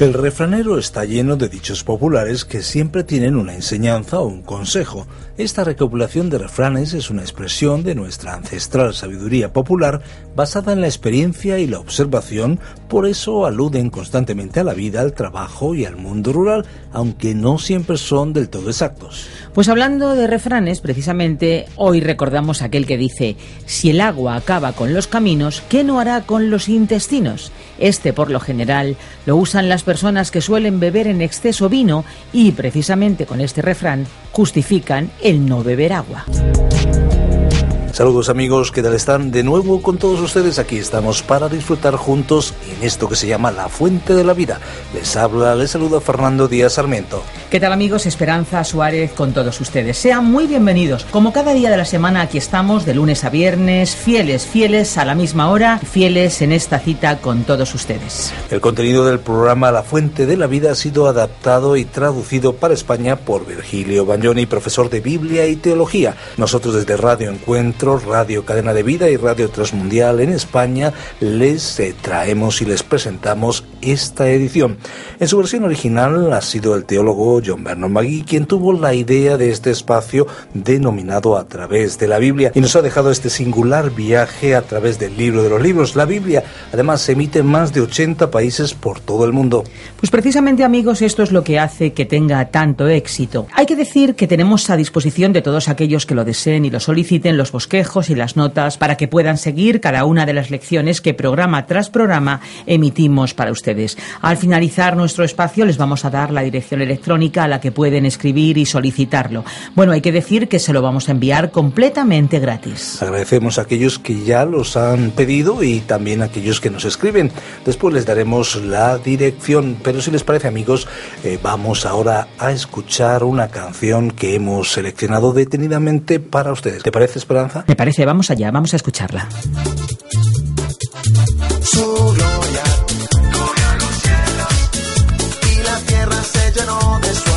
El refranero está lleno de dichos populares que siempre tienen una enseñanza o un consejo. Esta recopilación de refranes es una expresión de nuestra ancestral sabiduría popular basada en la experiencia y la observación, por eso aluden constantemente a la vida, al trabajo y al mundo rural, aunque no siempre son del todo exactos. Pues hablando de refranes, precisamente hoy recordamos aquel que dice, si el agua acaba con los caminos, ¿qué no hará con los intestinos? Este, por lo general, lo usan las personas que suelen beber en exceso vino y, precisamente con este refrán, justifican el no beber agua. Saludos amigos, ¿qué tal están? De nuevo con todos ustedes aquí estamos para disfrutar juntos en esto que se llama La Fuente de la Vida. Les habla, les saluda Fernando Díaz Sarmiento. ¿Qué tal amigos? Esperanza Suárez con todos ustedes. Sean muy bienvenidos. Como cada día de la semana aquí estamos de lunes a viernes, fieles, fieles a la misma hora, fieles en esta cita con todos ustedes. El contenido del programa La Fuente de la Vida ha sido adaptado y traducido para España por Virgilio Bagnoni, profesor de Biblia y Teología. Nosotros desde Radio Encuentro, Radio Cadena de Vida y Radio Transmundial en España les eh, traemos y les presentamos esta edición. En su versión original ha sido el teólogo John Vernon Magui, quien tuvo la idea de este espacio denominado A través de la Biblia y nos ha dejado este singular viaje a través del libro de los libros. La Biblia además se emite en más de 80 países por todo el mundo. Pues precisamente amigos, esto es lo que hace que tenga tanto éxito. Hay que decir que tenemos a disposición de todos aquellos que lo deseen y lo soliciten los bosquejos y las notas para que puedan seguir cada una de las lecciones que programa tras programa emitimos para ustedes. Al finalizar nuestro espacio les vamos a dar la dirección electrónica a la que pueden escribir y solicitarlo. Bueno, hay que decir que se lo vamos a enviar completamente gratis. Agradecemos a aquellos que ya los han pedido y también a aquellos que nos escriben. Después les daremos la dirección, pero si les parece amigos, eh, vamos ahora a escuchar una canción que hemos seleccionado detenidamente para ustedes. ¿Te parece, Esperanza? Me parece? Vamos allá, vamos a escucharla. y la tierra se llenó de su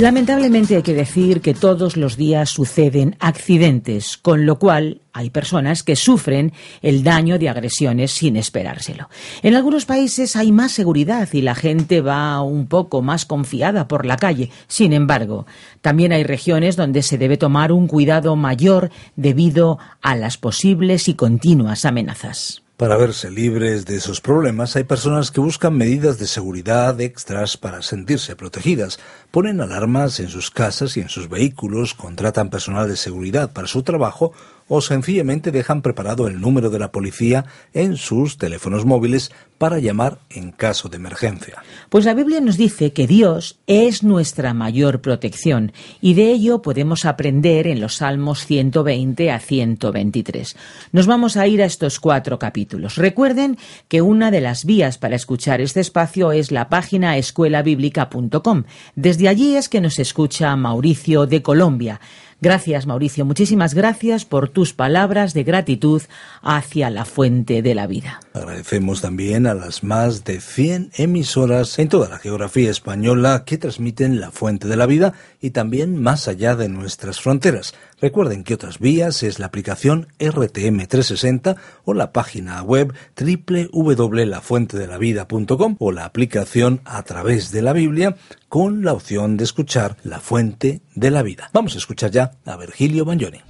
Lamentablemente hay que decir que todos los días suceden accidentes, con lo cual hay personas que sufren el daño de agresiones sin esperárselo. En algunos países hay más seguridad y la gente va un poco más confiada por la calle. Sin embargo, también hay regiones donde se debe tomar un cuidado mayor debido a las posibles y continuas amenazas. Para verse libres de esos problemas hay personas que buscan medidas de seguridad extras para sentirse protegidas. Ponen alarmas en sus casas y en sus vehículos, contratan personal de seguridad para su trabajo o sencillamente dejan preparado el número de la policía en sus teléfonos móviles para llamar en caso de emergencia. Pues la Biblia nos dice que Dios es nuestra mayor protección y de ello podemos aprender en los Salmos 120 a 123. Nos vamos a ir a estos cuatro capítulos. Recuerden que una de las vías para escuchar este espacio es la página escuelabiblica.com. Desde allí es que nos escucha Mauricio de Colombia. Gracias, Mauricio. Muchísimas gracias por tus palabras de gratitud hacia la fuente de la vida. Agradecemos también a las más de 100 emisoras en toda la geografía española que transmiten la fuente de la vida y también más allá de nuestras fronteras. Recuerden que otras vías es la aplicación RTM360 o la página web www.lafuentedelavida.com o la aplicación a través de la Biblia con la opción de escuchar La Fuente de la Vida. Vamos a escuchar ya a Virgilio Bagnoni.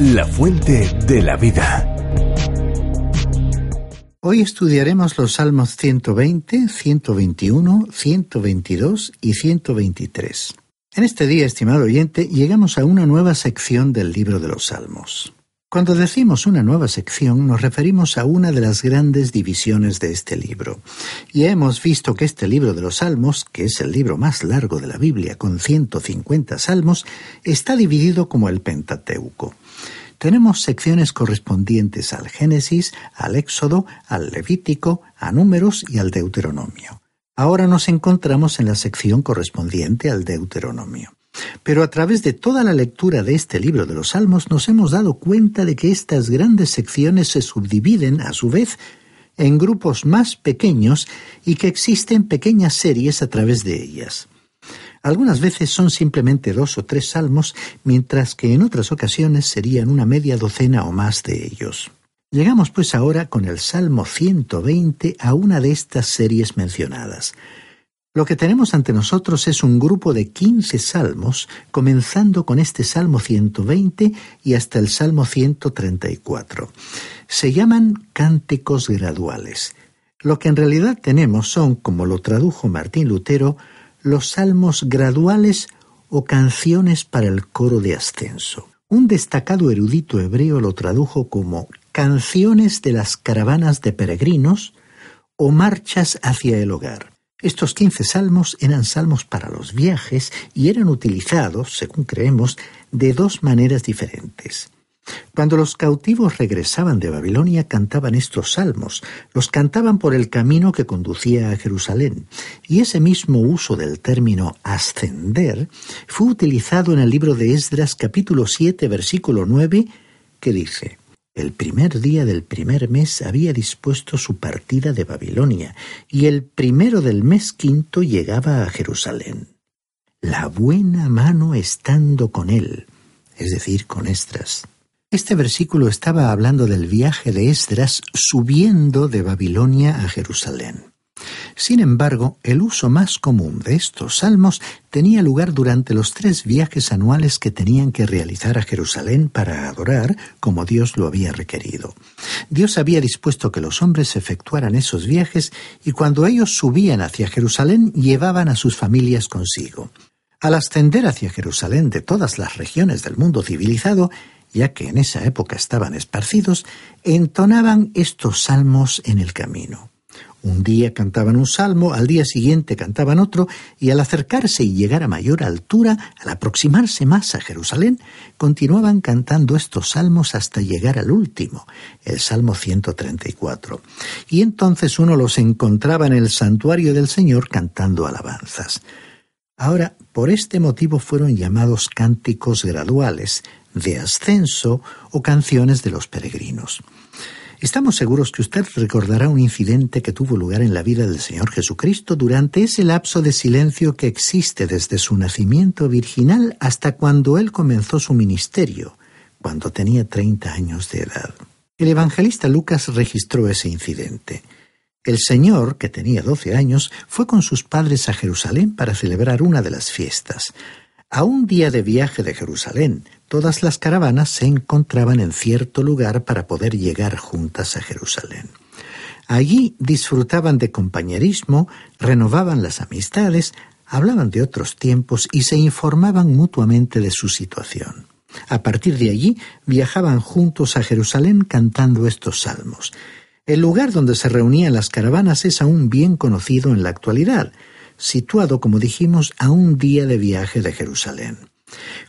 La Fuente de la Vida. Hoy estudiaremos los Salmos 120, 121, 122 y 123. En este día, estimado oyente, llegamos a una nueva sección del libro de los Salmos. Cuando decimos una nueva sección nos referimos a una de las grandes divisiones de este libro. Y hemos visto que este libro de los Salmos, que es el libro más largo de la Biblia con 150 salmos, está dividido como el Pentateuco. Tenemos secciones correspondientes al Génesis, al Éxodo, al Levítico, a Números y al Deuteronomio. Ahora nos encontramos en la sección correspondiente al Deuteronomio. Pero a través de toda la lectura de este libro de los Salmos nos hemos dado cuenta de que estas grandes secciones se subdividen, a su vez, en grupos más pequeños y que existen pequeñas series a través de ellas. Algunas veces son simplemente dos o tres salmos, mientras que en otras ocasiones serían una media docena o más de ellos. Llegamos pues ahora con el Salmo 120 a una de estas series mencionadas. Lo que tenemos ante nosotros es un grupo de 15 salmos, comenzando con este Salmo 120 y hasta el Salmo 134. Se llaman cánticos graduales. Lo que en realidad tenemos son, como lo tradujo Martín Lutero, los salmos graduales o canciones para el coro de ascenso. Un destacado erudito hebreo lo tradujo como canciones de las caravanas de peregrinos o marchas hacia el hogar. Estos quince salmos eran salmos para los viajes y eran utilizados, según creemos, de dos maneras diferentes. Cuando los cautivos regresaban de Babilonia cantaban estos salmos, los cantaban por el camino que conducía a Jerusalén, y ese mismo uso del término ascender fue utilizado en el libro de Esdras capítulo 7 versículo 9 que dice el primer día del primer mes había dispuesto su partida de Babilonia, y el primero del mes quinto llegaba a Jerusalén. La buena mano estando con él, es decir, con Esdras. Este versículo estaba hablando del viaje de Esdras subiendo de Babilonia a Jerusalén. Sin embargo, el uso más común de estos salmos tenía lugar durante los tres viajes anuales que tenían que realizar a Jerusalén para adorar como Dios lo había requerido. Dios había dispuesto que los hombres efectuaran esos viajes y cuando ellos subían hacia Jerusalén llevaban a sus familias consigo. Al ascender hacia Jerusalén de todas las regiones del mundo civilizado, ya que en esa época estaban esparcidos, entonaban estos salmos en el camino. Un día cantaban un salmo, al día siguiente cantaban otro, y al acercarse y llegar a mayor altura, al aproximarse más a Jerusalén, continuaban cantando estos salmos hasta llegar al último, el Salmo 134. Y entonces uno los encontraba en el santuario del Señor cantando alabanzas. Ahora, por este motivo fueron llamados cánticos graduales, de ascenso o canciones de los peregrinos. Estamos seguros que usted recordará un incidente que tuvo lugar en la vida del Señor Jesucristo durante ese lapso de silencio que existe desde su nacimiento virginal hasta cuando Él comenzó su ministerio, cuando tenía 30 años de edad. El evangelista Lucas registró ese incidente. El Señor, que tenía 12 años, fue con sus padres a Jerusalén para celebrar una de las fiestas. A un día de viaje de Jerusalén, todas las caravanas se encontraban en cierto lugar para poder llegar juntas a Jerusalén. Allí disfrutaban de compañerismo, renovaban las amistades, hablaban de otros tiempos y se informaban mutuamente de su situación. A partir de allí viajaban juntos a Jerusalén cantando estos salmos. El lugar donde se reunían las caravanas es aún bien conocido en la actualidad, situado, como dijimos, a un día de viaje de Jerusalén.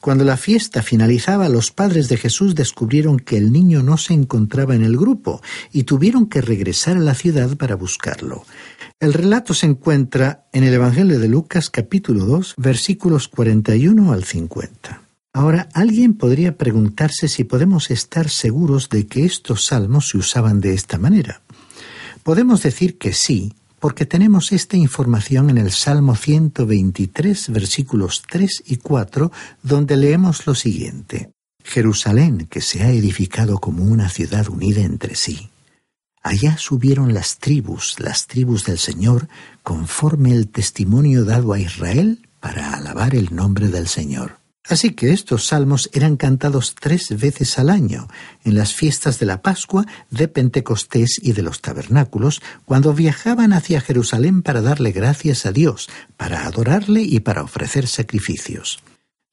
Cuando la fiesta finalizaba, los padres de Jesús descubrieron que el niño no se encontraba en el grupo y tuvieron que regresar a la ciudad para buscarlo. El relato se encuentra en el Evangelio de Lucas capítulo 2 versículos 41 al 50. Ahora, alguien podría preguntarse si podemos estar seguros de que estos salmos se usaban de esta manera. Podemos decir que sí, porque tenemos esta información en el Salmo 123, versículos 3 y 4, donde leemos lo siguiente. Jerusalén, que se ha edificado como una ciudad unida entre sí. Allá subieron las tribus, las tribus del Señor, conforme el testimonio dado a Israel para alabar el nombre del Señor. Así que estos salmos eran cantados tres veces al año, en las fiestas de la Pascua, de Pentecostés y de los tabernáculos, cuando viajaban hacia Jerusalén para darle gracias a Dios, para adorarle y para ofrecer sacrificios.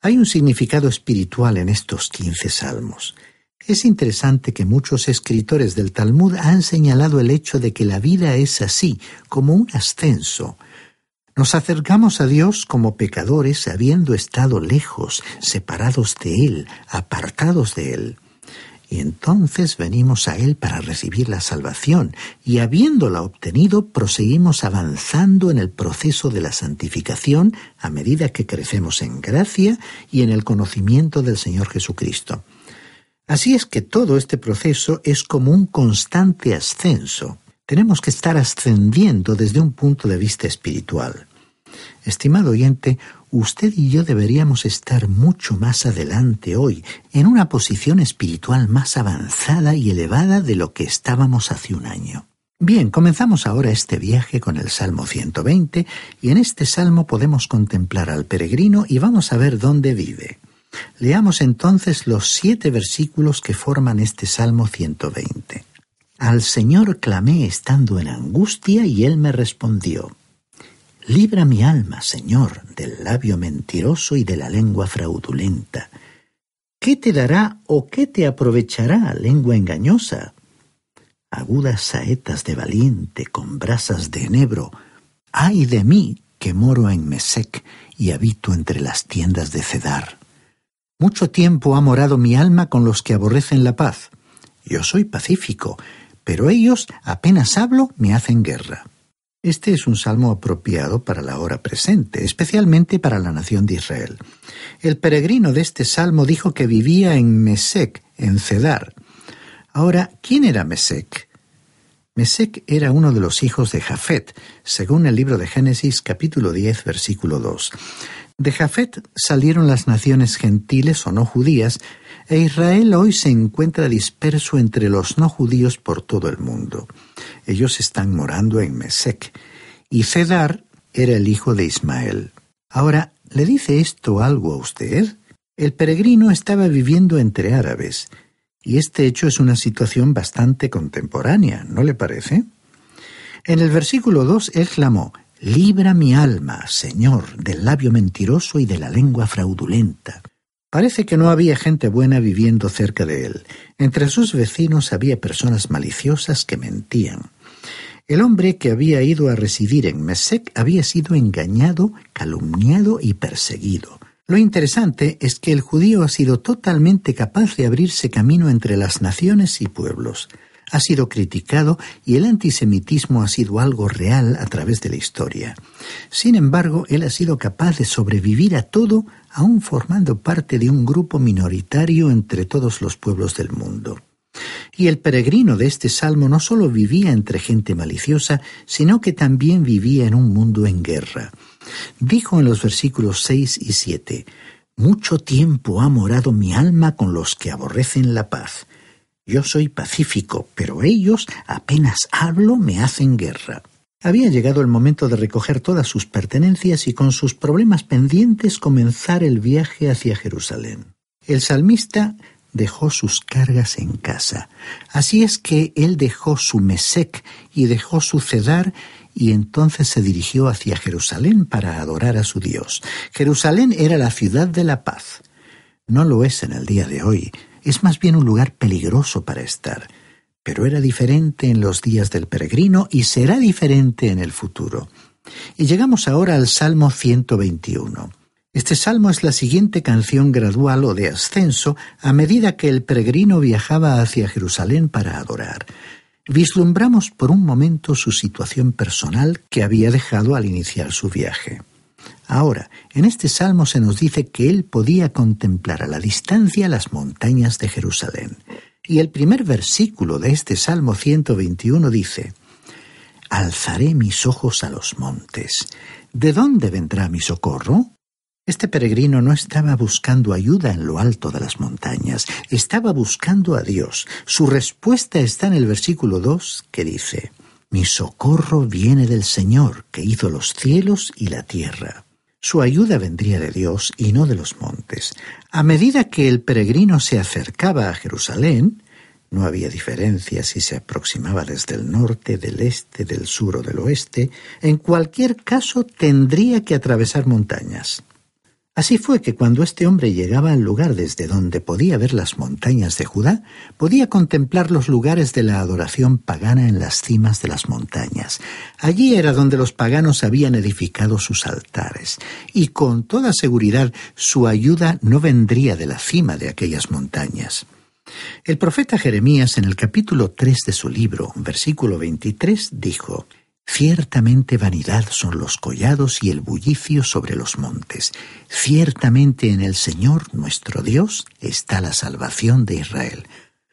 Hay un significado espiritual en estos quince salmos. Es interesante que muchos escritores del Talmud han señalado el hecho de que la vida es así, como un ascenso, nos acercamos a Dios como pecadores habiendo estado lejos, separados de Él, apartados de Él. Y entonces venimos a Él para recibir la salvación, y habiéndola obtenido, proseguimos avanzando en el proceso de la santificación a medida que crecemos en gracia y en el conocimiento del Señor Jesucristo. Así es que todo este proceso es como un constante ascenso. Tenemos que estar ascendiendo desde un punto de vista espiritual. Estimado oyente, usted y yo deberíamos estar mucho más adelante hoy, en una posición espiritual más avanzada y elevada de lo que estábamos hace un año. Bien, comenzamos ahora este viaje con el Salmo 120 y en este salmo podemos contemplar al peregrino y vamos a ver dónde vive. Leamos entonces los siete versículos que forman este Salmo 120. Al Señor clamé estando en angustia y Él me respondió. Libra mi alma, Señor, del labio mentiroso y de la lengua fraudulenta. ¿Qué te dará o qué te aprovechará lengua engañosa? Agudas saetas de valiente con brasas de enebro, ay de mí que moro en Mesec y habito entre las tiendas de Cedar. Mucho tiempo ha morado mi alma con los que aborrecen la paz. Yo soy pacífico, pero ellos apenas hablo me hacen guerra. Este es un salmo apropiado para la hora presente, especialmente para la nación de Israel. El peregrino de este salmo dijo que vivía en Mesec, en Cedar. Ahora, ¿quién era Mesec? Mesec era uno de los hijos de Jafet, según el libro de Génesis capítulo 10 versículo 2. De Jafet salieron las naciones gentiles o no judías, e Israel hoy se encuentra disperso entre los no judíos por todo el mundo. Ellos están morando en Mesec, y Cedar era el hijo de Ismael. Ahora, ¿le dice esto algo a usted? El peregrino estaba viviendo entre árabes, y este hecho es una situación bastante contemporánea, ¿no le parece? En el versículo 2 él clamó, Libra mi alma, Señor, del labio mentiroso y de la lengua fraudulenta. Parece que no había gente buena viviendo cerca de él. Entre sus vecinos había personas maliciosas que mentían. El hombre que había ido a residir en Mesec había sido engañado, calumniado y perseguido. Lo interesante es que el judío ha sido totalmente capaz de abrirse camino entre las naciones y pueblos ha sido criticado y el antisemitismo ha sido algo real a través de la historia. Sin embargo, él ha sido capaz de sobrevivir a todo, aun formando parte de un grupo minoritario entre todos los pueblos del mundo. Y el peregrino de este salmo no solo vivía entre gente maliciosa, sino que también vivía en un mundo en guerra. Dijo en los versículos 6 y 7, Mucho tiempo ha morado mi alma con los que aborrecen la paz. Yo soy pacífico, pero ellos, apenas hablo, me hacen guerra. Había llegado el momento de recoger todas sus pertenencias y con sus problemas pendientes comenzar el viaje hacia Jerusalén. El salmista dejó sus cargas en casa. Así es que él dejó su mesec y dejó su cedar y entonces se dirigió hacia Jerusalén para adorar a su Dios. Jerusalén era la ciudad de la paz. No lo es en el día de hoy, es más bien un lugar peligroso para estar, pero era diferente en los días del peregrino y será diferente en el futuro. Y llegamos ahora al Salmo 121. Este salmo es la siguiente canción gradual o de ascenso a medida que el peregrino viajaba hacia Jerusalén para adorar. Vislumbramos por un momento su situación personal que había dejado al iniciar su viaje. Ahora, en este salmo se nos dice que él podía contemplar a la distancia las montañas de Jerusalén. Y el primer versículo de este Salmo 121 dice, Alzaré mis ojos a los montes. ¿De dónde vendrá mi socorro? Este peregrino no estaba buscando ayuda en lo alto de las montañas, estaba buscando a Dios. Su respuesta está en el versículo 2 que dice, Mi socorro viene del Señor, que hizo los cielos y la tierra. Su ayuda vendría de Dios y no de los montes. A medida que el peregrino se acercaba a Jerusalén, no había diferencia si se aproximaba desde el norte, del este, del sur o del oeste, en cualquier caso tendría que atravesar montañas. Así fue que cuando este hombre llegaba al lugar desde donde podía ver las montañas de Judá, podía contemplar los lugares de la adoración pagana en las cimas de las montañas. Allí era donde los paganos habían edificado sus altares, y con toda seguridad su ayuda no vendría de la cima de aquellas montañas. El profeta Jeremías en el capítulo 3 de su libro, versículo 23, dijo, Ciertamente vanidad son los collados y el bullicio sobre los montes. Ciertamente en el Señor nuestro Dios está la salvación de Israel.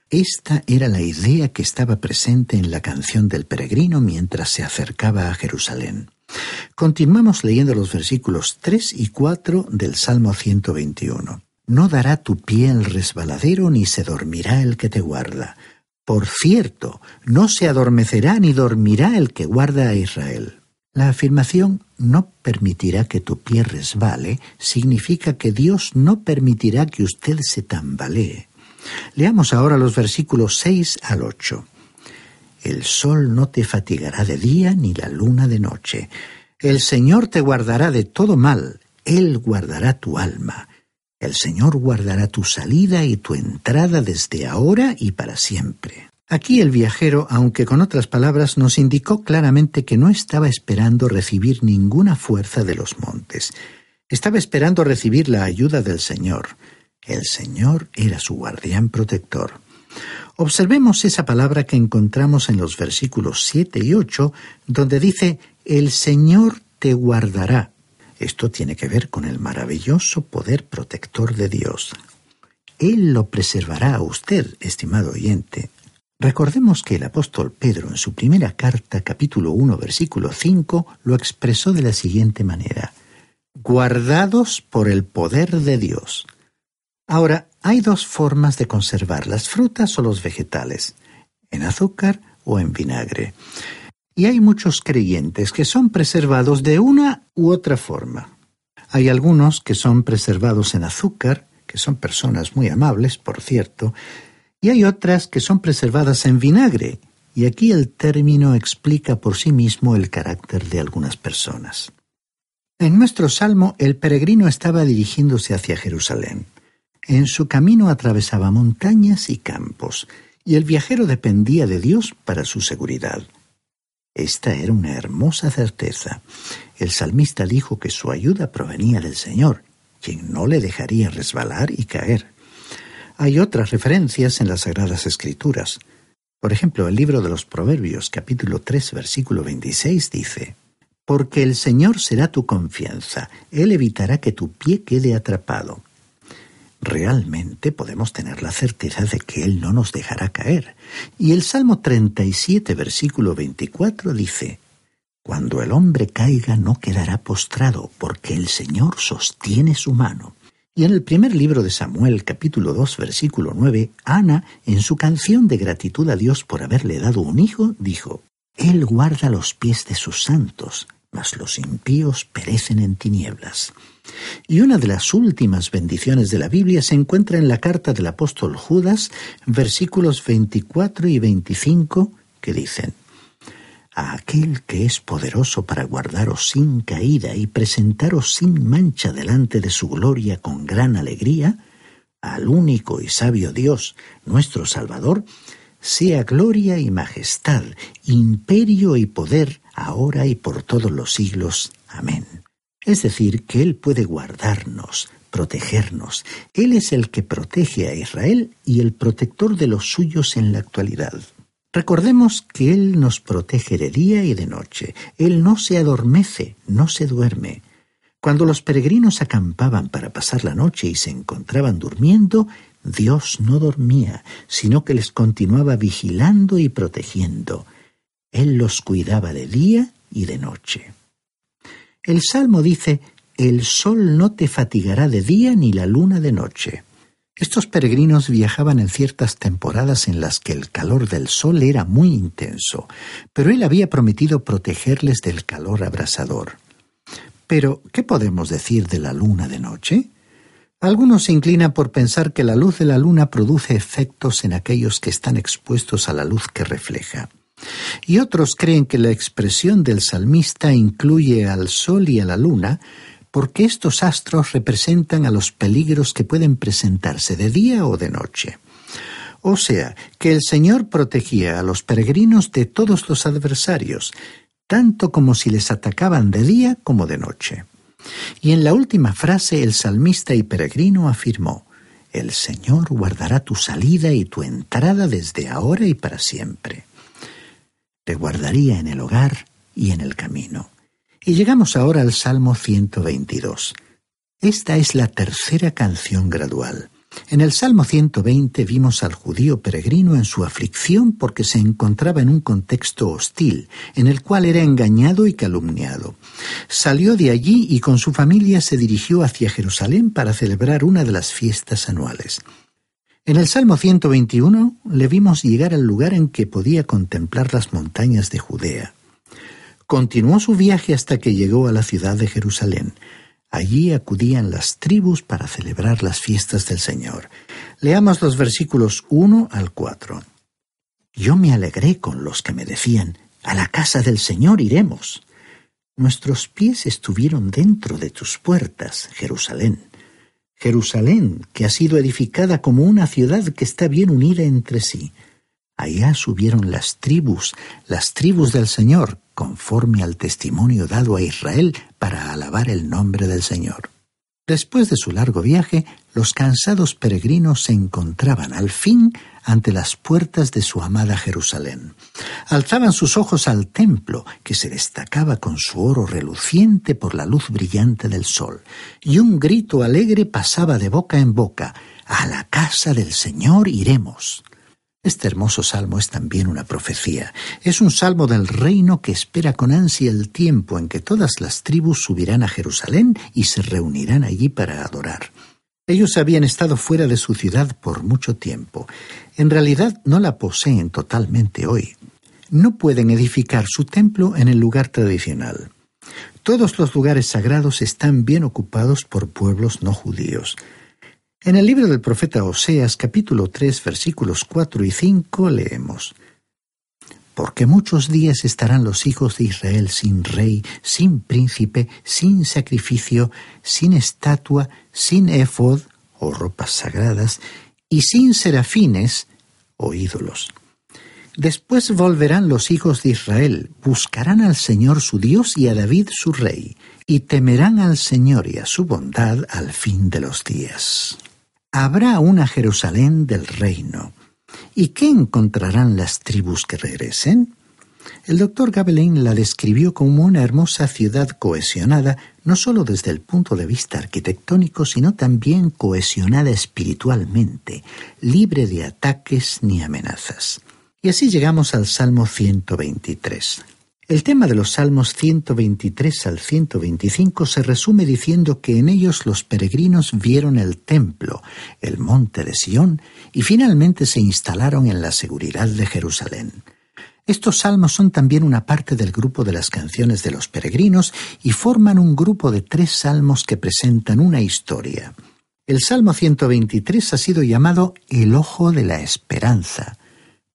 Esta era la idea que estaba presente en la canción del peregrino mientras se acercaba a Jerusalén. Continuamos leyendo los versículos 3 y 4 del Salmo 121. No dará tu pie el resbaladero ni se dormirá el que te guarda. Por cierto, no se adormecerá ni dormirá el que guarda a Israel. La afirmación no permitirá que tu pie resbale significa que Dios no permitirá que usted se tambalee. Leamos ahora los versículos 6 al 8. El sol no te fatigará de día ni la luna de noche. El Señor te guardará de todo mal, Él guardará tu alma. El Señor guardará tu salida y tu entrada desde ahora y para siempre. Aquí el viajero, aunque con otras palabras, nos indicó claramente que no estaba esperando recibir ninguna fuerza de los montes. Estaba esperando recibir la ayuda del Señor. El Señor era su guardián protector. Observemos esa palabra que encontramos en los versículos 7 y 8, donde dice, El Señor te guardará. Esto tiene que ver con el maravilloso poder protector de Dios. Él lo preservará a usted, estimado oyente. Recordemos que el apóstol Pedro en su primera carta, capítulo 1, versículo 5, lo expresó de la siguiente manera. Guardados por el poder de Dios. Ahora, hay dos formas de conservar las frutas o los vegetales, en azúcar o en vinagre. Y hay muchos creyentes que son preservados de una u otra forma. Hay algunos que son preservados en azúcar, que son personas muy amables, por cierto, y hay otras que son preservadas en vinagre, y aquí el término explica por sí mismo el carácter de algunas personas. En nuestro salmo el peregrino estaba dirigiéndose hacia Jerusalén. En su camino atravesaba montañas y campos, y el viajero dependía de Dios para su seguridad. Esta era una hermosa certeza. El salmista dijo que su ayuda provenía del Señor, quien no le dejaría resbalar y caer. Hay otras referencias en las Sagradas Escrituras. Por ejemplo, el libro de los Proverbios, capítulo 3, versículo 26, dice, Porque el Señor será tu confianza, Él evitará que tu pie quede atrapado. Realmente podemos tener la certeza de que Él no nos dejará caer. Y el Salmo 37, versículo 24 dice, Cuando el hombre caiga no quedará postrado, porque el Señor sostiene su mano. Y en el primer libro de Samuel, capítulo 2, versículo 9, Ana, en su canción de gratitud a Dios por haberle dado un hijo, dijo, Él guarda los pies de sus santos, mas los impíos perecen en tinieblas. Y una de las últimas bendiciones de la Biblia se encuentra en la carta del apóstol Judas, versículos 24 y 25, que dicen, a aquel que es poderoso para guardaros sin caída y presentaros sin mancha delante de su gloria con gran alegría, al único y sabio Dios, nuestro Salvador, sea gloria y majestad, imperio y poder, ahora y por todos los siglos. Amén. Es decir, que Él puede guardarnos, protegernos. Él es el que protege a Israel y el protector de los suyos en la actualidad. Recordemos que Él nos protege de día y de noche. Él no se adormece, no se duerme. Cuando los peregrinos acampaban para pasar la noche y se encontraban durmiendo, Dios no dormía, sino que les continuaba vigilando y protegiendo. Él los cuidaba de día y de noche. El Salmo dice, El sol no te fatigará de día ni la luna de noche. Estos peregrinos viajaban en ciertas temporadas en las que el calor del sol era muy intenso, pero él había prometido protegerles del calor abrasador. Pero, ¿qué podemos decir de la luna de noche? Algunos se inclinan por pensar que la luz de la luna produce efectos en aquellos que están expuestos a la luz que refleja. Y otros creen que la expresión del salmista incluye al sol y a la luna, porque estos astros representan a los peligros que pueden presentarse de día o de noche. O sea, que el Señor protegía a los peregrinos de todos los adversarios, tanto como si les atacaban de día como de noche. Y en la última frase el salmista y peregrino afirmó, El Señor guardará tu salida y tu entrada desde ahora y para siempre te guardaría en el hogar y en el camino. Y llegamos ahora al Salmo 122. Esta es la tercera canción gradual. En el Salmo 120 vimos al judío peregrino en su aflicción porque se encontraba en un contexto hostil, en el cual era engañado y calumniado. Salió de allí y con su familia se dirigió hacia Jerusalén para celebrar una de las fiestas anuales. En el Salmo 121 le vimos llegar al lugar en que podía contemplar las montañas de Judea. Continuó su viaje hasta que llegó a la ciudad de Jerusalén. Allí acudían las tribus para celebrar las fiestas del Señor. Leamos los versículos 1 al 4. Yo me alegré con los que me decían, a la casa del Señor iremos. Nuestros pies estuvieron dentro de tus puertas, Jerusalén. Jerusalén, que ha sido edificada como una ciudad que está bien unida entre sí. Allá subieron las tribus, las tribus del Señor, conforme al testimonio dado a Israel para alabar el nombre del Señor. Después de su largo viaje, los cansados peregrinos se encontraban al fin ante las puertas de su amada Jerusalén. Alzaban sus ojos al templo, que se destacaba con su oro reluciente por la luz brillante del sol, y un grito alegre pasaba de boca en boca, A la casa del Señor iremos. Este hermoso salmo es también una profecía. Es un salmo del reino que espera con ansia el tiempo en que todas las tribus subirán a Jerusalén y se reunirán allí para adorar. Ellos habían estado fuera de su ciudad por mucho tiempo. En realidad no la poseen totalmente hoy. No pueden edificar su templo en el lugar tradicional. Todos los lugares sagrados están bien ocupados por pueblos no judíos. En el libro del profeta Oseas capítulo 3 versículos 4 y 5 leemos Porque muchos días estarán los hijos de Israel sin rey, sin príncipe, sin sacrificio, sin estatua, sin efod o ropas sagradas, y sin serafines o ídolos. Después volverán los hijos de Israel, buscarán al Señor su Dios y a David su rey, y temerán al Señor y a su bondad al fin de los días habrá una Jerusalén del reino. ¿Y qué encontrarán las tribus que regresen? El doctor Gabelin la describió como una hermosa ciudad cohesionada, no sólo desde el punto de vista arquitectónico, sino también cohesionada espiritualmente, libre de ataques ni amenazas. Y así llegamos al Salmo 123. El tema de los Salmos 123 al 125 se resume diciendo que en ellos los peregrinos vieron el templo, el monte de Sión, y finalmente se instalaron en la seguridad de Jerusalén. Estos salmos son también una parte del grupo de las canciones de los peregrinos y forman un grupo de tres salmos que presentan una historia. El Salmo 123 ha sido llamado el ojo de la esperanza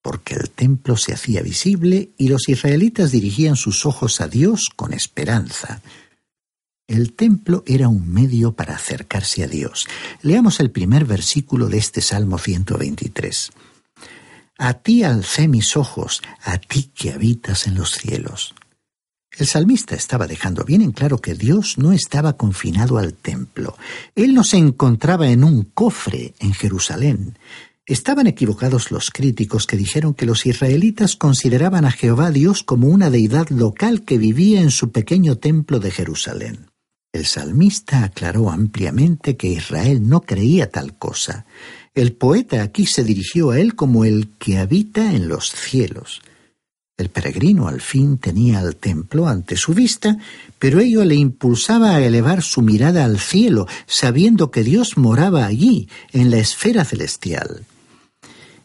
porque el templo se hacía visible y los israelitas dirigían sus ojos a Dios con esperanza. El templo era un medio para acercarse a Dios. Leamos el primer versículo de este Salmo 123. A ti alcé mis ojos, a ti que habitas en los cielos. El salmista estaba dejando bien en claro que Dios no estaba confinado al templo. Él no se encontraba en un cofre en Jerusalén. Estaban equivocados los críticos que dijeron que los israelitas consideraban a Jehová Dios como una deidad local que vivía en su pequeño templo de Jerusalén. El salmista aclaró ampliamente que Israel no creía tal cosa. El poeta aquí se dirigió a él como el que habita en los cielos. El peregrino al fin tenía al templo ante su vista, pero ello le impulsaba a elevar su mirada al cielo, sabiendo que Dios moraba allí, en la esfera celestial.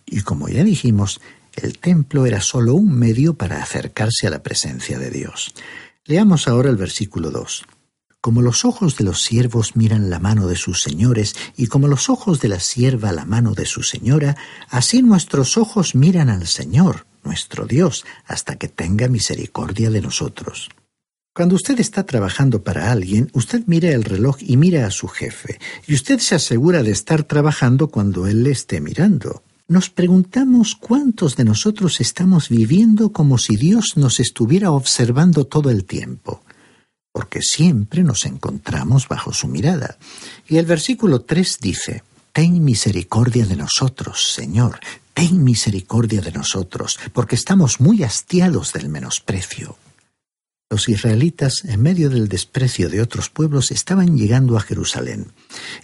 Y como ya dijimos, el templo era sólo un medio para acercarse a la presencia de Dios. Leamos ahora el versículo 2. Como los ojos de los siervos miran la mano de sus señores, y como los ojos de la sierva la mano de su señora, así nuestros ojos miran al Señor, nuestro Dios, hasta que tenga misericordia de nosotros. Cuando usted está trabajando para alguien, usted mira el reloj y mira a su jefe, y usted se asegura de estar trabajando cuando él le esté mirando. Nos preguntamos cuántos de nosotros estamos viviendo como si Dios nos estuviera observando todo el tiempo, porque siempre nos encontramos bajo su mirada. Y el versículo 3 dice, Ten misericordia de nosotros, Señor, ten misericordia de nosotros, porque estamos muy hastiados del menosprecio. Los israelitas, en medio del desprecio de otros pueblos, estaban llegando a Jerusalén.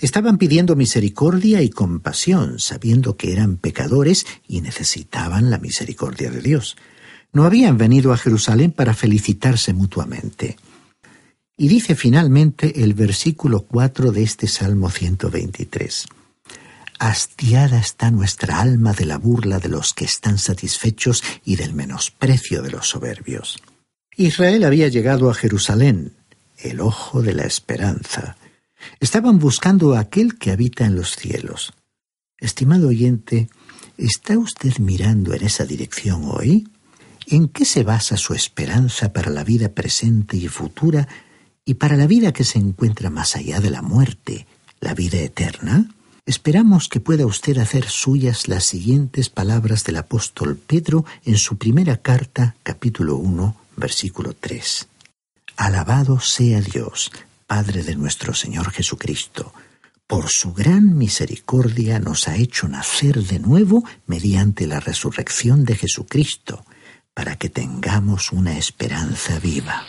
Estaban pidiendo misericordia y compasión, sabiendo que eran pecadores y necesitaban la misericordia de Dios. No habían venido a Jerusalén para felicitarse mutuamente. Y dice finalmente el versículo 4 de este Salmo 123. Hastiada está nuestra alma de la burla de los que están satisfechos y del menosprecio de los soberbios. Israel había llegado a Jerusalén, el ojo de la esperanza. Estaban buscando a aquel que habita en los cielos. Estimado oyente, ¿está usted mirando en esa dirección hoy? ¿En qué se basa su esperanza para la vida presente y futura y para la vida que se encuentra más allá de la muerte, la vida eterna? Esperamos que pueda usted hacer suyas las siguientes palabras del apóstol Pedro en su primera carta, capítulo 1, versículo 3. Alabado sea Dios, Padre de nuestro Señor Jesucristo. Por su gran misericordia nos ha hecho nacer de nuevo mediante la resurrección de Jesucristo, para que tengamos una esperanza viva.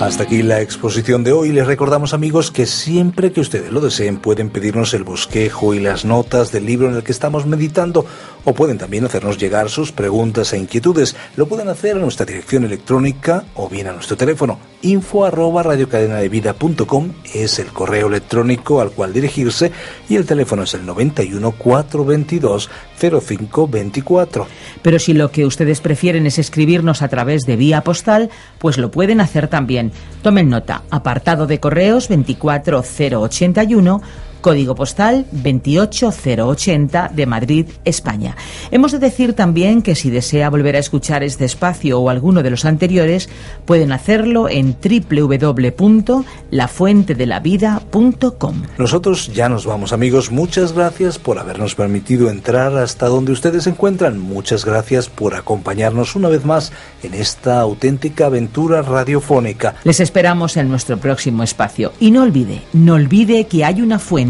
Hasta aquí la exposición de hoy. Les recordamos amigos que siempre que ustedes lo deseen pueden pedirnos el bosquejo y las notas del libro en el que estamos meditando o pueden también hacernos llegar sus preguntas e inquietudes. Lo pueden hacer a nuestra dirección electrónica o bien a nuestro teléfono info arroba radiocadenadevida.com es el correo electrónico al cual dirigirse y el teléfono es el 91 422 0524. Pero si lo que ustedes prefieren es escribirnos a través de vía postal, pues lo pueden hacer también. Tomen nota, apartado de correos 24081 código postal 28080 de Madrid, España. Hemos de decir también que si desea volver a escuchar este espacio o alguno de los anteriores, pueden hacerlo en www.lafuentedelavida.com. Nosotros ya nos vamos amigos, muchas gracias por habernos permitido entrar hasta donde ustedes se encuentran, muchas gracias por acompañarnos una vez más en esta auténtica aventura radiofónica. Les esperamos en nuestro próximo espacio y no olvide, no olvide que hay una